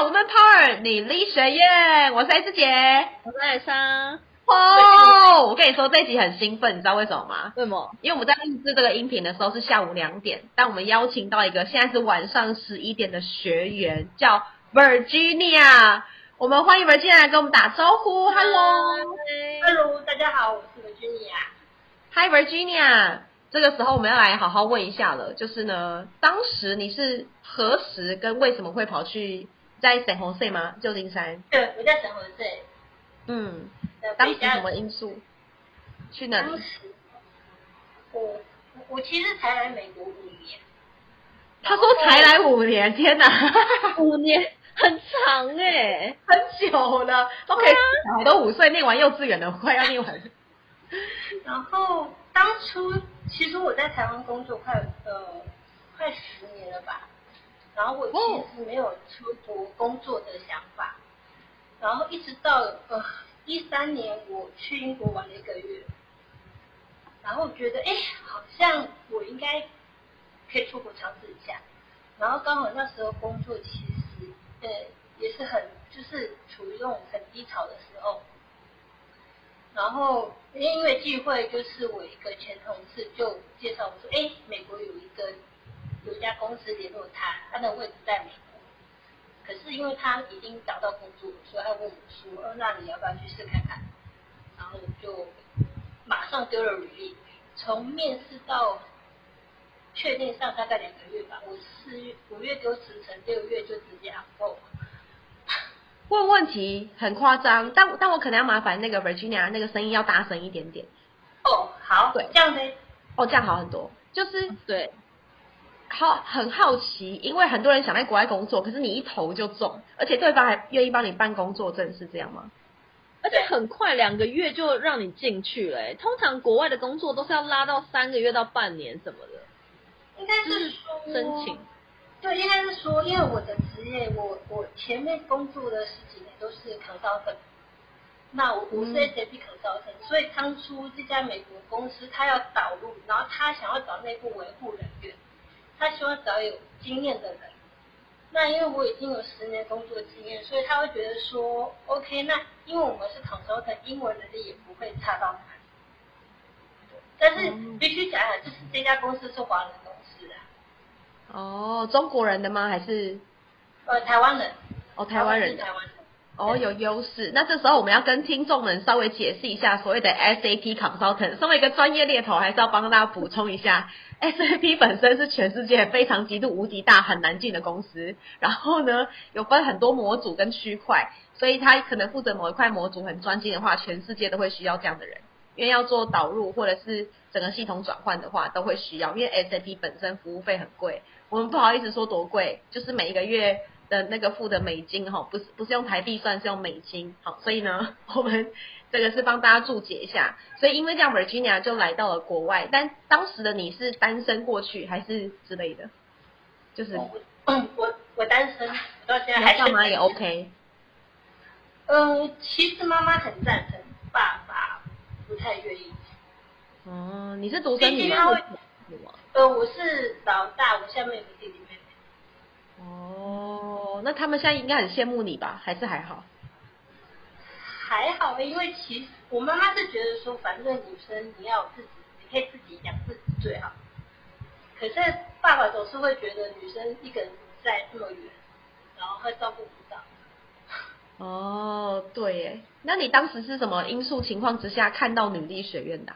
到我们 Power 你力学院，我是 S 姐，我是艾莎。哦，我跟你说这一集很兴奋，你知道为什么吗？为什么？因为我们在录制这个音频的时候是下午两点，但我们邀请到一个现在是晚上十一点的学员，叫 Virginia。我们欢迎 Virginia 来跟我们打招呼。Hello，Hello，大家好，我是 Virginia。Hi Virginia。这个时候我们要来好好问一下了，就是呢，当时你是何时跟为什么会跑去在沈红穗吗？旧金山？对，我在沈红穗。嗯，当时什么因素？去哪里？我我其实才来美国五年。他说才来五年，天哪，五年很长哎，很久了。OK，小孩都五岁，念完幼稚园了，快要念完。然后当初。其实我在台湾工作快呃快十年了吧，然后我其实没有出国工作的想法，然后一直到呃一三年我去英国玩了一个月，然后觉得哎好像我应该可以出国尝试一下，然后刚好那时候工作其实呃也是很就是处于那种很低潮的时候。然后因为聚会，就是我一个前同事就介绍我说，哎，美国有一个有一家公司联络他，他的位置在美国，可是因为他已经找到工作，所以他问我说，那你要不要去试看看？然后我就马上丢了履历，从面试到确定上大概两个月吧，我四月五月丢辞呈，六月就直接 o 问问题很夸张，但但我可能要麻烦那个 Virginia 那个声音要大声一点点。哦，好，对，这样子。哦，这样好很多。就是对，好很好奇，因为很多人想在国外工作，可是你一投就中，而且对方还愿意帮你办工作证，是这样吗？而且很快两个月就让你进去了。通常国外的工作都是要拉到三个月到半年什么的。应该是说申请。对，应该是说，因为我的职业，我我前面工作的十几年都是 consultant，那我我是 SAP consultant，所以当初这家美国公司他要导入，然后他想要找内部维护人员，他希望找有经验的人。那因为我已经有十年工作经验，所以他会觉得说，OK，那因为我们是 consultant，英文能力也不会差到哪里。但是必须讲讲，就是这家公司是华人公司啊。哦，中国人的吗？还是呃台湾人？哦，台湾人。台湾人。哦，有优势。那这时候我们要跟听众们稍微解释一下所谓的 SAP consultant。身为一个专业猎头，还是要帮大家补充一下，SAP 本身是全世界非常极度无敌大、很难进的公司。然后呢，有分很多模组跟区块，所以他可能负责某一块模组很专精的话，全世界都会需要这样的人。因为要做导入或者是整个系统转换的话，都会需要。因为 SAP 本身服务费很贵。我们不好意思说多贵，就是每一个月的那个付的美金哈，不是不是用台币算，是用美金。好，所以呢，我们这个是帮大家注解一下。所以因为这样，Virginia 就来到了国外。但当时的你是单身过去还是之类的？就是嗯，我我单身，到现在还爸妈也 OK。呃，其实妈妈很赞成，爸爸不太愿意。哦，你是独生女吗？呃，我是老大，我下面有个弟弟妹妹。哦，那他们现在应该很羡慕你吧？还是还好？还好，因为其实我妈妈是觉得说，反正女生你要自己，你可以自己养自己最好。可是爸爸总是会觉得女生一个人在这么远，然后会照顾不到。哦，对耶，那你当时是什么因素情况之下看到女力学院的？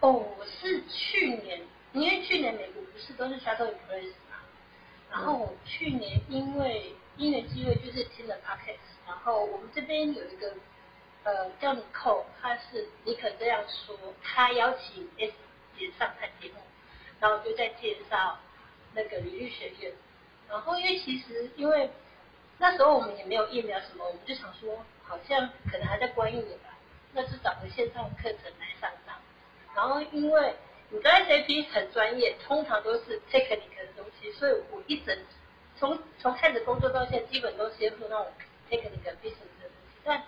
哦，我是去年，因为去年美国不是都是 shuttle embrace 嘛，然后我去年因为因缘机会就是听了 podcast，然后我们这边有一个呃叫 Nicole，他是你可这样说，他邀请 S 姐上台节目，然后就在介绍那个履历学院，然后因为其实因为那时候我们也没有疫苗什么，我们就想说好像可能还在关一年吧，那就找个线上课程来上上。然后因为你的 SAP 很专业，通常都是 technical 的东西，所以我一整从从开始工作到现在，基本都是接触那种 technical business 的东西，但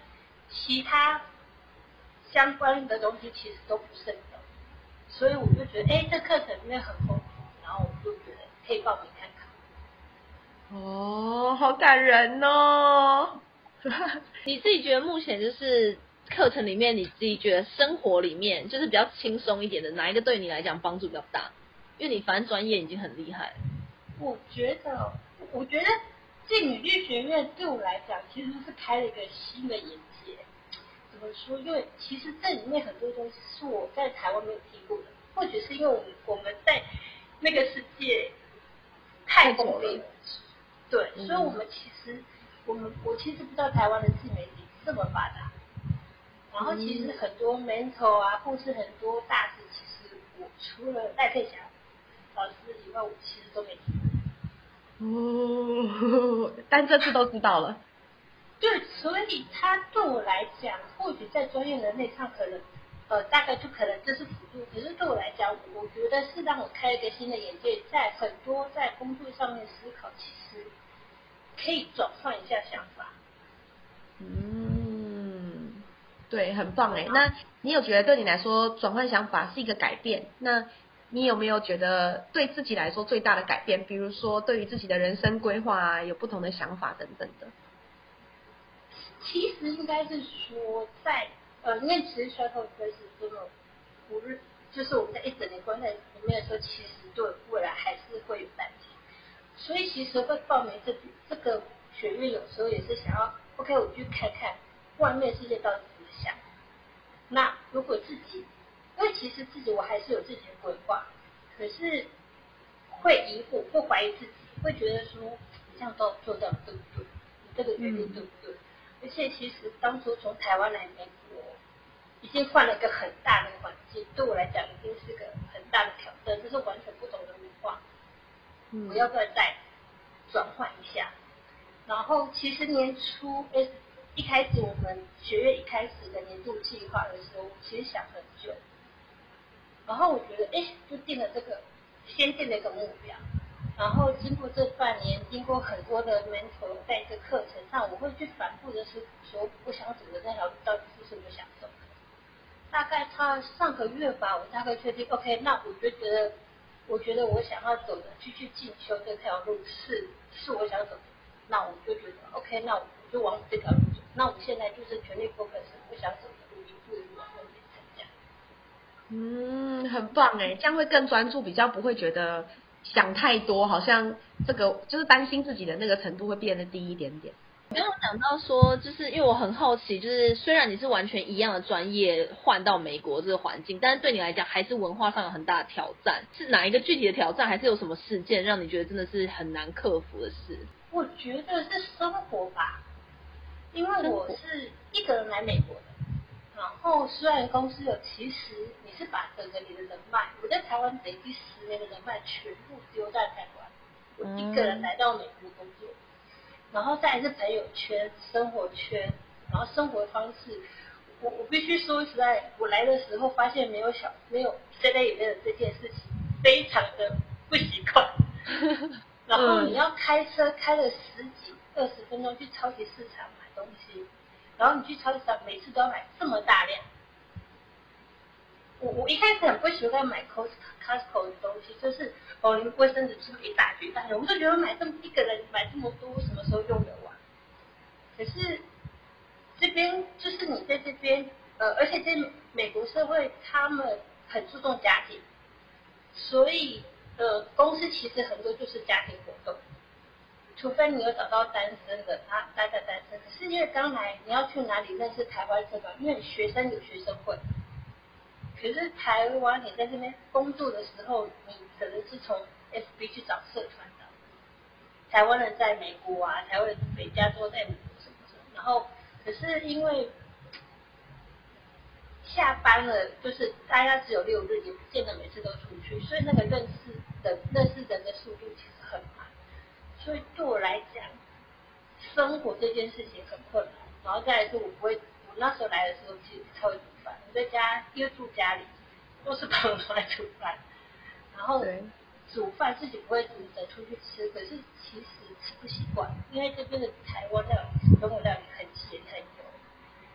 其他相关的东西其实都不是很懂，所以我就觉得，哎，这课程里面很丰富，然后我就觉得可以报名看看。哦，好感人哦！你自己觉得目前就是课程里面，你自己觉得生活里面就是比较轻松一点的，哪一个对你来讲帮助比较大？因为你反正专业已经很厉害。我觉得，我觉得进女律学院对我来讲，其实是开了一个新的眼界。怎么说？因为其实这里面很多东西是我在台湾没有听过的，或许是因为我们我们在那个世界太功利了。对，所以我们其实我们我其实不知道台湾的自媒体这么发达。然后其实很多 mentor 啊，或是很多大师，其实我除了戴佩霞老师以外，我其实都没听。哦，但这次都知道了。对，所以他对我来讲，或许在专业能力上可能，呃，大概就可能这是辅助。可是对我来讲，我觉得是让我开一个新的眼界，在很多在工作上面思考，其实可以转换一下想法。嗯，对，很棒哎。那你有觉得对你来说转换想法是一个改变？那你有没有觉得对自己来说最大的改变？比如说对于自己的人生规划啊，有不同的想法等等的。其实应该是说，在呃，因为其实衰透科是这么不是，就是我们在一整年关在里面的时候，其实对未来还是会有担心。所以其实会报名这这个学院，有时候也是想要，OK，我去看看外面世界到底想。那如果自己因为其实自己我还是有自己的规划，可是会疑惑，会怀疑自己，会觉得说你这样做做到对不对？你这个决定对不对？而且其实当初从台湾来美国，已经换了一个很大的环境，对我来讲已经是个很大的挑战，这是完全不同的文化。我要不要再转换一下？然后其实年初诶，一开始我们学院一开始的年度计划的时候，其实想很久。然后我觉得，哎，就定了这个，先定了一个目标。然后经过这半年，经过很多的 mentor 在这课程上，我会去反复的是说，我想走的那条路到底是什么想走？大概差上个月吧，我大概确定，OK，那我就觉得，我觉得我想要走的继续进修这条路是是我想走的，那我就觉得 OK，那我就往这条路走。那我现在就是全力 focus 我想走的路，一步一步往后面成长。嗯，很棒哎，这样会更专注，比较不会觉得想太多，好像这个就是担心自己的那个程度会变得低一点点。没有讲到说，就是因为我很好奇，就是虽然你是完全一样的专业换到美国这个环境，但是对你来讲还是文化上有很大的挑战。是哪一个具体的挑战，还是有什么事件让你觉得真的是很难克服的事？我觉得是生活吧，因为我是一个人来美国的。然后虽然公司有，其实你是把整个你的人脉，我在台湾累积十年的人脉全部丢在台湾，我一个人来到美国工作，然后再是朋友圈、生活圈，然后生活方式，我我必须说实在，我来的时候发现没有小没有现在也没有这件事情，非常的不习惯。然后你要开车开了十几二十分钟去超级市场买东西。然后你去超级市场，每次都要买这么大量。我我一开始很不喜欢买 Costco Costco 的东西，就是哦，卫生纸是不是一大堆大堆？我就觉得买这么一个人买这么多，什么时候用得完？可是这边就是你在这边，呃，而且在美国社会，他们很注重家庭，所以呃，公司其实很多就是家庭活动。除非你有找到单身的，他待在单身。可是因为刚来，你要去哪里认识台湾社团？因为学生有学生会。可是台湾你在这边工作的时候，你可能是从 FB 去找社团的。台湾人在美国啊，台湾人北加州在美国什么什么。然后可是因为下班了，就是大家只有六日，也不见得每次都出去，所以那个认识的认识人的速度其实很慢。所以对我来讲，生活这件事情很困难。然后再来是，我不会，我那时候来的时候其实超会煮饭，我在家因为住家里，都是朋友来煮饭。然后煮饭自己不会煮的出去吃，可是其实吃不习惯，因为这边的台湾料理、中国料理很咸很油。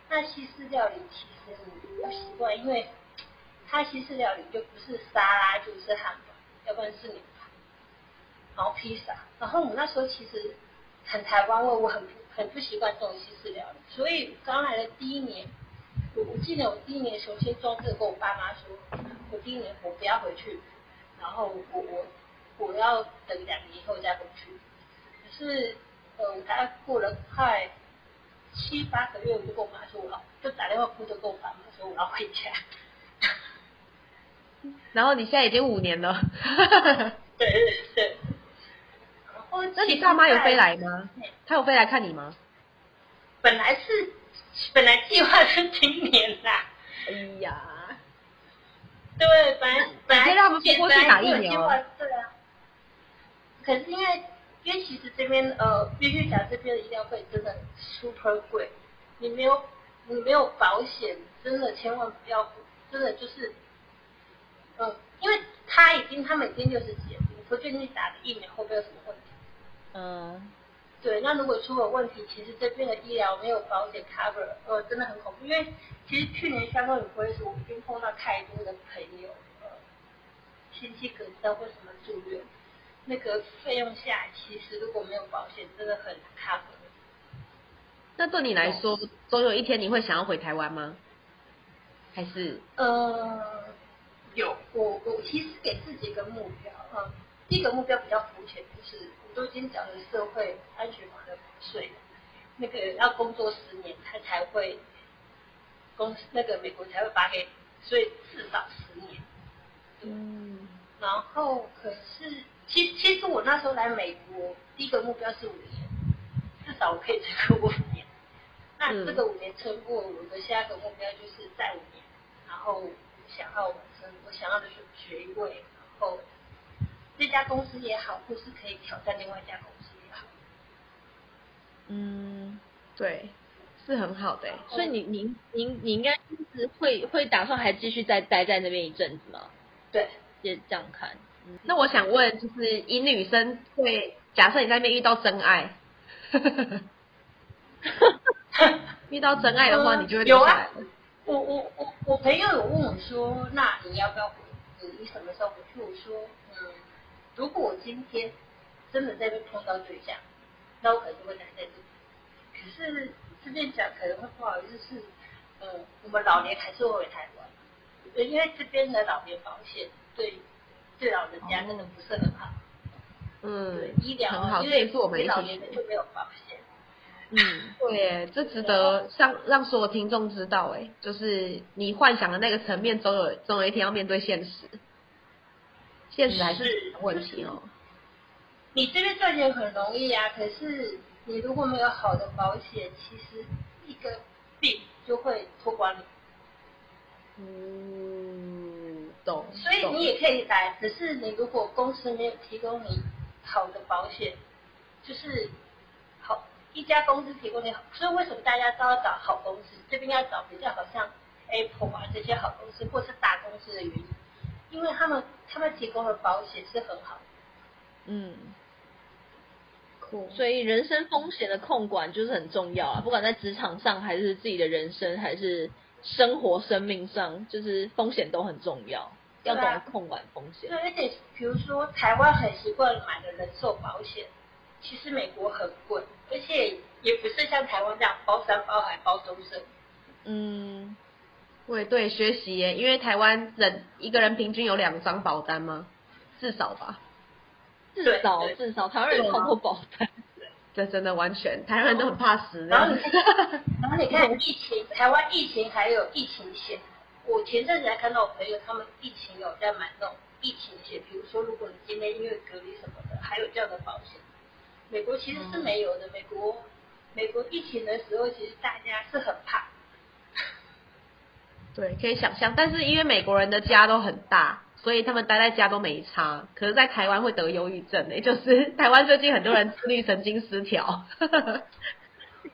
那西式料理其实你不习惯，因为它西式料理就不是沙拉就是汉堡，要不然是牛排。然后披萨，然后我那时候其实很台湾味，我很很不习惯这种西式料理，所以刚来的第一年，我我记得我第一年首先装这个跟我爸妈说，我第一年我不要回去，然后我我我要等两年以后再回去，可是呃我大概过了快七八个月，我就跟我妈说我老就打电话哭着跟我爸妈说我要回家。然后你现在已经五年了，对对对。那你爸妈有飞来吗？他有飞来看你吗？本来是本来计划是今年啦。哎呀，对，本来本来让他们飞过去打疫苗。对啊。可是因为因为其实这边呃，必须讲这边的医疗费真的 super 贵，你没有你没有保险，真的千万不要，真的就是。嗯，因为他已经，他们已经六十几了，你说最近打的疫苗会不会有什么问题？嗯，对，那如果出了问题，其实这边的医疗没有保险 cover，呃，真的很恐怖。因为其实去年香港有会时，我已经碰到太多的朋友，呃，亲戚隔道或什么住院，那个费用下来，其实如果没有保险，真的很 cover。那对你来说，总有一天你会想要回台湾吗？还是？呃。有，我我其实给自己一个目标，嗯，第一个目标比较肤浅，就是我都已经缴了社会安全法的税，那个要工作十年，他才会公司那个美国才会发给，所以至少十年。嗯，然后可是，其其实我那时候来美国，第一个目标是五年，至少我可以撑过五年。那这个五年撑过，我的下一个目标就是再五年，然后想要。我想要的是学位，然后这家公司也好，或是可以挑战另外一家公司也好。嗯，对，是很好的。所以你您您你应该是会会打算还继续再待在那边一阵子吗？对，也这样看。那我想问，就是以女生会假设你在那边遇到真爱，遇到真爱的话，你就会留下来。我我我我朋友有问我说，那你要不要回？你什么时候回去？我说，嗯，如果我今天真的在被碰到对象，那我可能就会待在这里。可是这边讲可能会不好意思，是，嗯，我们老年还是会回台湾，因为这边的老年保险对对老人家真的不是很好。嗯，对医疗很好，因为我们老年人就没有保险。嗯，对，这值得让让所有听众知道，哎，就是你幻想的那个层面，总有总有一天要面对现实，现实还是问题哦。你这边赚钱很容易啊，可是你如果没有好的保险，其实一个病就会拖垮你。嗯，懂。所以你也可以来，只是你如果公司没有提供你好的保险，就是。一家公司提供你好，所以为什么大家都要找好公司？这边要找比较好像 Apple 啊这些好公司，或是大公司的原因，因为他们他们提供的保险是很好。嗯，酷。所以人身风险的控管就是很重要啊，不管在职场上，还是自己的人生，还是生活生命上，就是风险都很重要，要懂得控管风险。对，而且比如说台湾很习惯买的人寿保险。其实美国很贵，而且也不是像台湾这样包山包海包终身。嗯，对对，学习耶，因为台湾人一个人平均有两张保单吗？至少吧。至少至少，台湾人超多保单。这真的完全，台湾人都很怕死。然后你，然后你看疫情，台湾疫情还有疫情险。我前阵子还看到我朋友他们疫情有在买那种疫情险，比如说如果你今天因为隔离什么的，还有这样的保险。美国其实是没有的。美国，美国疫情的时候，其实大家是很怕。对，可以想象。但是因为美国人的家都很大，所以他们待在家都没差。可是，在台湾会得忧郁症诶，就是台湾最近很多人自律神经失调。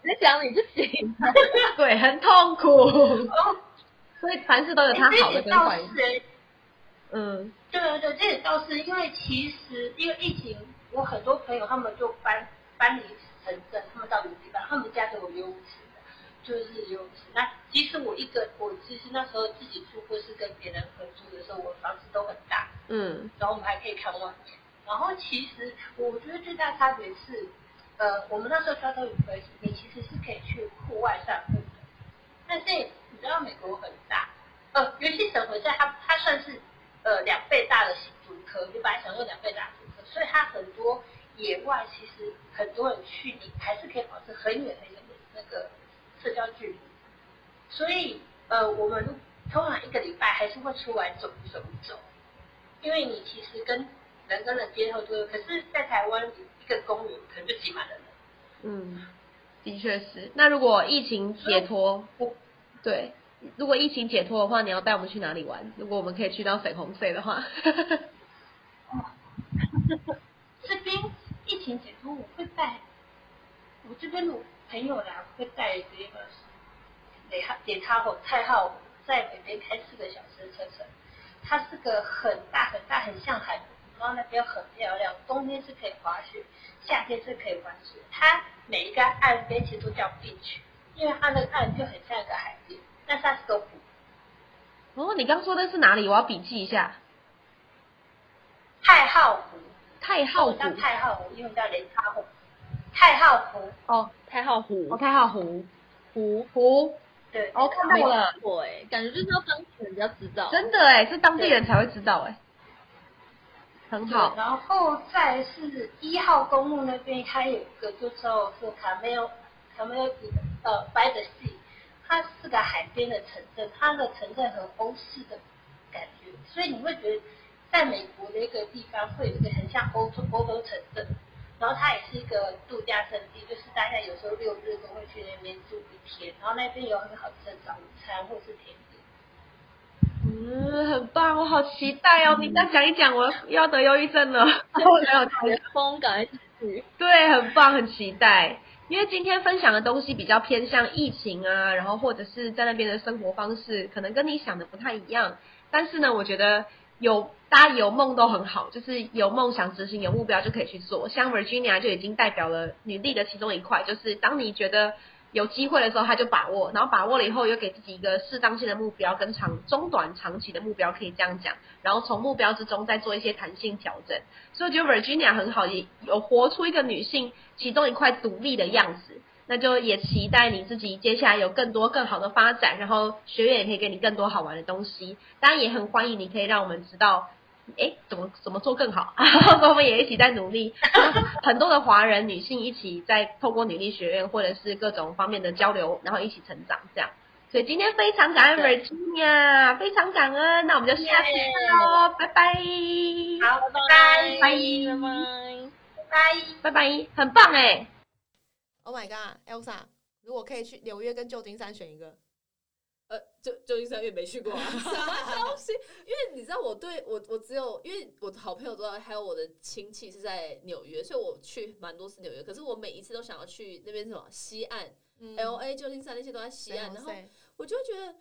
你讲你就行。对，很痛苦。所以凡事都有它好的跟坏的。嗯。对对对，这也倒是因为其实因为疫情。我很多朋友他们就搬搬离城镇，他们到旅地方，他们家都有游泳池的，就是游泳池。那其实我一个，我其实那时候自己住或是跟别人合租的时候，我房子都很大，嗯，然后我们还可以看外面。然后其实我觉得最大差别是，呃，我们那时候 travel 你其实是可以去户外散步的，但是你知道美国很大，呃，尤其省会在它它算是呃两倍大的竹科，你把它想做两倍大所以它很多野外其实很多人去，你还是可以保持很远很远的那个社交距离，所以呃，我们通常一个礼拜还是会出来走走一走，因为你其实跟人跟人接触多，可是，在台湾一个公园可能就挤满了人。嗯，的确是。那如果疫情解脱，对，如果疫情解脱的话，你要带我们去哪里玩？如果我们可以去到粉红色的话。这边疫情解脱，我会带我这边的朋友来，会带这个雷哈点插口太浩在北边开四个小时的车程，它是个很大很大很像海。然后那边很漂亮，冬天是可以滑雪，夏天是可以玩雪。它每一个岸边其实都叫 beach，因为它那个岸就很像一个海边，但是它是个湖。哦，你刚说的是哪里？我要笔记一下。太浩湖。太浩湖。叫太浩湖，因为叫雷差湖。太浩湖。哦，太浩湖。哦，太浩湖。湖湖。对。哦，看到了。对，感觉就是要当地人比较知道。真的哎，是当地人才会知道哎。很好，然后再是一号公路那边，它有一个就叫做卡梅尔卡梅尔呃白的系，它是个海边的城镇，它的城镇很欧式的感觉，所以你会觉得在美国的一个地方会有一个很像欧洲欧洲城镇，然后它也是一个度假胜地，就是大家有时候六日都会去那边住一天，然后那边有很好吃的早餐或是甜点。嗯，很棒，我好期待哦！你再讲一讲，我要得忧郁症了。然后还有台风，赶快去。对，很棒，很期待。因为今天分享的东西比较偏向疫情啊，然后或者是在那边的生活方式，可能跟你想的不太一样。但是呢，我觉得有大家有梦都很好，就是有梦想执行，有目标就可以去做。像 Virginia 就已经代表了女力的其中一块，就是当你觉得。有机会的时候他就把握，然后把握了以后又给自己一个适当性的目标跟长中短长期的目标，可以这样讲，然后从目标之中再做一些弹性调整。所以我觉得 Virginia 很好，也有活出一个女性其中一块独立的样子。那就也期待你自己接下来有更多更好的发展，然后学院也可以给你更多好玩的东西。当然也很欢迎你可以让我们知道。哎，怎么怎么做更好？我们也一起在努力，很多的华人女性一起在透过女力学院或者是各种方面的交流，然后一起成长，这样。所以今天非常感恩 Virginia，非常感恩。那我们就下次见喽，拜拜。好，拜拜，拜拜，拜拜，很棒哎。Oh my god，Elsa，如果可以去纽约跟旧金山选一个。呃，旧旧金山也没去过啊，什么东西？因为你知道，我对我我只有因为我的好朋友都还有我的亲戚是在纽约，所以我去蛮多次纽约。可是我每一次都想要去那边什么西岸，L A、旧金山那些都在西岸，然后我就觉得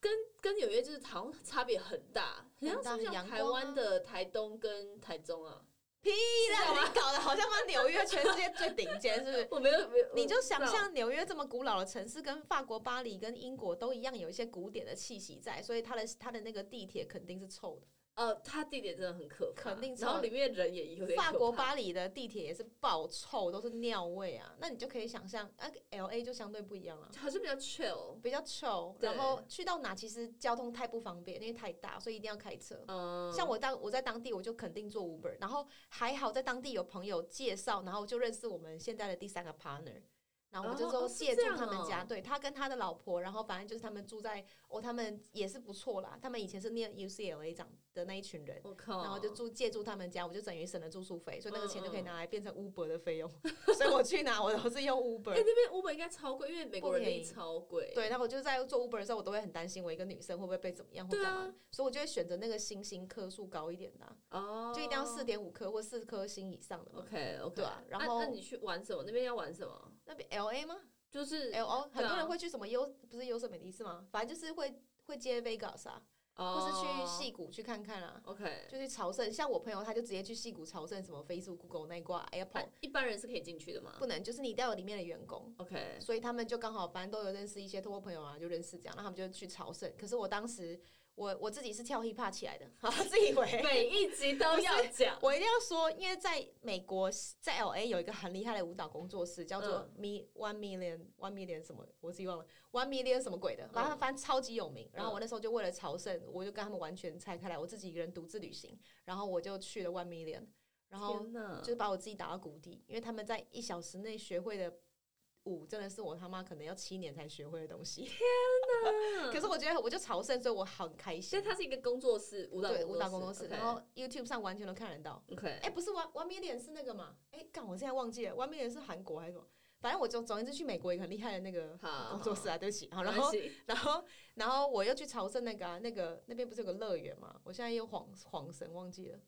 跟跟纽约就是好像差别很大，很像是像台湾的台东跟台中啊。屁啦！你搞得好像把纽约全世界最顶尖，是不是？我没有没有，你就想象纽约这么古老的城市，跟法国巴黎、跟英国都一样，有一些古典的气息在，所以它的它的那个地铁肯定是臭的。呃，它地铁真的很可怕，肯定。然后里面人也有点。法国巴黎的地铁也是爆臭，都是尿味啊。那你就可以想象，啊，L A 就相对不一样了，还是比较 chill，比较 chill。然后去到哪其实交通太不方便，因为太大，所以一定要开车。嗯。像我当我在当地，我就肯定坐 Uber。然后还好在当地有朋友介绍，然后就认识我们现在的第三个 partner。然后我就说借住他们家，对他跟他的老婆，然后反正就是他们住在哦，他们也是不错啦。他们以前是念 UCLA 长的那一群人，我靠，然后就住借住他们家，我就等于省了住宿费，所以那个钱就可以拿来变成 Uber 的费用。所以我去哪我都是用 Uber。哎，那边 Uber 应该超贵，因为美国人超贵。对，然后我就在做 Uber 的时候，我都会很担心，我一个女生会不会被怎么样或干嘛，所以我就会选择那个星星颗数高一点的，哦，就一定要四点五颗或四颗星以上的。OK OK，对啊。然后那你去玩什么？那边要玩什么？那边 LA 吗？就是，哎哦，很多人会去什么优，不是优胜美地是吗？反正就是会会接 Vegas 啊，或是去戏谷去看看啊。OK，就去朝圣。像我朋友他就直接去戏谷朝圣，什么 Facebook、Google 那一挂 Apple。一般人是可以进去的吗？不能，就是你带有里面的员工。OK，所以他们就刚好反正都有认识一些通过朋友啊，就认识这样，那他们就去朝圣。可是我当时我我自己是跳 hip hop 起来的，好，自以为 每一集都要讲。我一定要说，因为在美国，在 L A 有一个很厉害的舞蹈工作室，叫做 Me One Million One Million 什么，我自己忘了 One Million 什么鬼的，然后他翻超级有名。然后我那时候就为了朝圣，我就跟他们完全拆开来，我自己一个人独自旅行，然后我就去了 One Million，然后就是把我自己打到谷底，因为他们在一小时内学会的。舞真的是我他妈可能要七年才学会的东西。天哪！可是我觉得我就朝圣，所以我很开心。所以它是一个工作室，舞蹈对舞蹈工作室，然后 YouTube 上完全都看得到。OK，哎，不是 One One Million 是那个嘛？哎，干，我现在忘记了，One Million 是韩国还是什么？反正我就总之去美国一个很厉害的那个工作室啊，对不起。好，然后然后然后我又去朝圣那个啊，那个那边不是有个乐园嘛？我现在又恍恍神忘记了，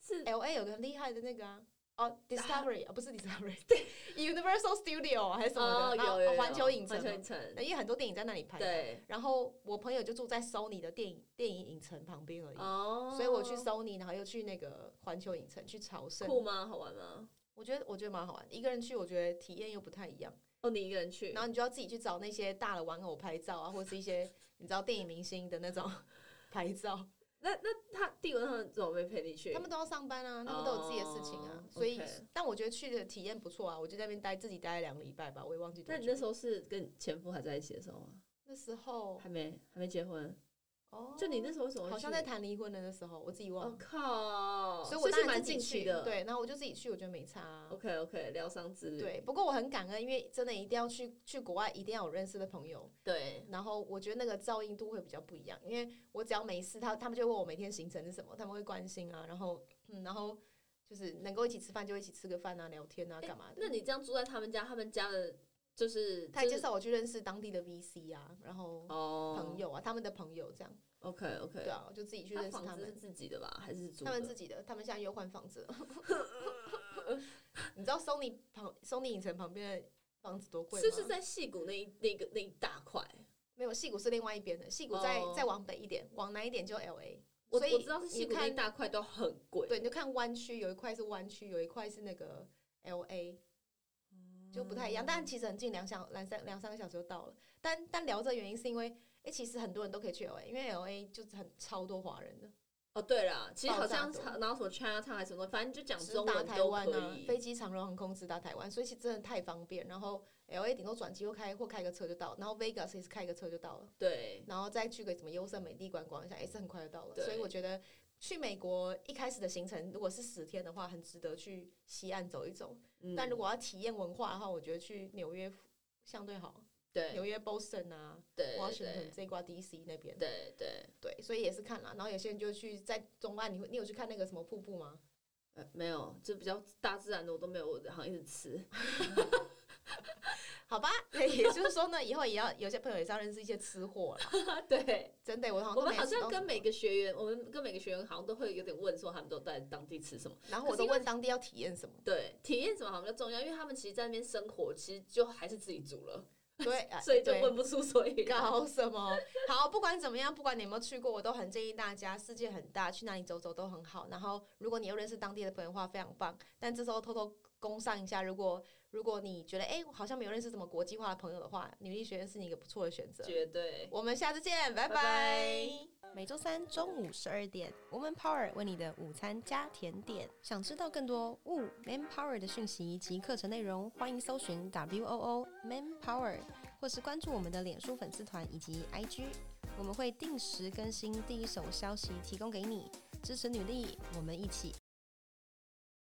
是 LA 有个很厉害的那个啊。哦，Discovery 啊，不是 Discovery，对，Universal Studio 还是什么的，有环球影城，环球影城，因为很多电影在那里拍。对。然后我朋友就住在 Sony 的电影电影影城旁边而已，哦。所以我去 Sony，然后又去那个环球影城去朝圣。酷吗？好玩吗？我觉得我觉得蛮好玩，一个人去我觉得体验又不太一样。哦，你一个人去，然后你就要自己去找那些大的玩偶拍照啊，或者是一些你知道电影明星的那种 拍照。那那他弟文他们怎么没陪你去？他们都要上班啊，他们都有自己的事情啊，所以但我觉得去的体验不错啊，我就在那边待自己待了两个礼拜吧，我也忘记。那你那时候是跟前夫还在一起的时候吗？那时候还没还没结婚。哦，就你那时候为什么好像在谈离婚的那时候，我自己忘了。我靠！所以我是蛮进去的。对，然后我就自己去，我觉得没差。OK OK，疗伤之旅。对，不过我很感恩，因为真的一定要去去国外，一定要有认识的朋友。对。然后我觉得那个噪音度会比较不一样，因为我只要没事，他他们就问我每天行程是什么，他们会关心啊，然后嗯，然后就是能够一起吃饭就一起吃个饭啊，聊天啊，干嘛的。那你这样住在他们家，他们家的。就是他介绍我去认识当地的 VC 啊，然后朋友啊，他们的朋友这样。OK OK。对啊，我就自己去认识他们。是自己的吧？还是他们自己的？他们现在又换房子了。你知道 Sony 旁 Sony 影城旁边的房子多贵吗？是是在戏谷那一那个那一大块？没有，戏谷是另外一边的。戏谷再再往北一点，往南一点就 LA。我我知道是戏谷那一大块都很贵。对，你就看湾区有一块是湾区，有一块是那个 LA。就不太一样，但其实很近，两小两三两三个小时就到了。但但聊这原因是因为，哎，其实很多人都可以去 L A，因为 L A 就是很超多华人的。哦，对了，其实好像然后什么 China Town 还是什么，反正就讲中文台湾啊，飞机长荣航空直达台湾，所以其实真的太方便。然后 L A 顶多转机或开或开个车就到，然后 Vegas 也是开个车就到了。对，然后再去个什么优胜美地观光一下，也是很快就到了。所以我觉得。去美国一开始的行程，如果是十天的话，很值得去西岸走一走。但如果要体验文化的话，我觉得去纽约相对好。对，纽约 Boston 啊，对，Washington 这挂 DC 那边。对对对，所以也是看了。然后有些人就去在中岸，你会你有去看那个什么瀑布吗？呃，没有，就比较大自然的我都没有，我好像一直吃。好吧，也就是说呢，以后也要有些朋友也是要认识一些吃货了。对，真的，我我们好像跟每个学员，我们跟每个学员好像都会有点问说，他们都在当地吃什么，然后我都问当地要体验什么。对，体验什么好像比较重要，因为他们其实在那边生活，其实就还是自己煮了。对，所以就问不出所以搞什么。好，不管怎么样，不管你有没有去过，我都很建议大家，世界很大，去哪里走走都很好。然后，如果你又认识当地的朋友的话，非常棒。但这时候偷偷。攻上一下，如果如果你觉得哎，好像没有认识什么国际化的朋友的话，女力学院是你一个不错的选择。绝对，我们下次见，拜拜。每周三中午十二点，Woman Power 为你的午餐加甜点。想知道更多 Wo Man Power 的讯息及课程内容，欢迎搜寻 W O O Man Power，或是关注我们的脸书粉丝团以及 IG，我们会定时更新第一手消息，提供给你支持女力，我们一起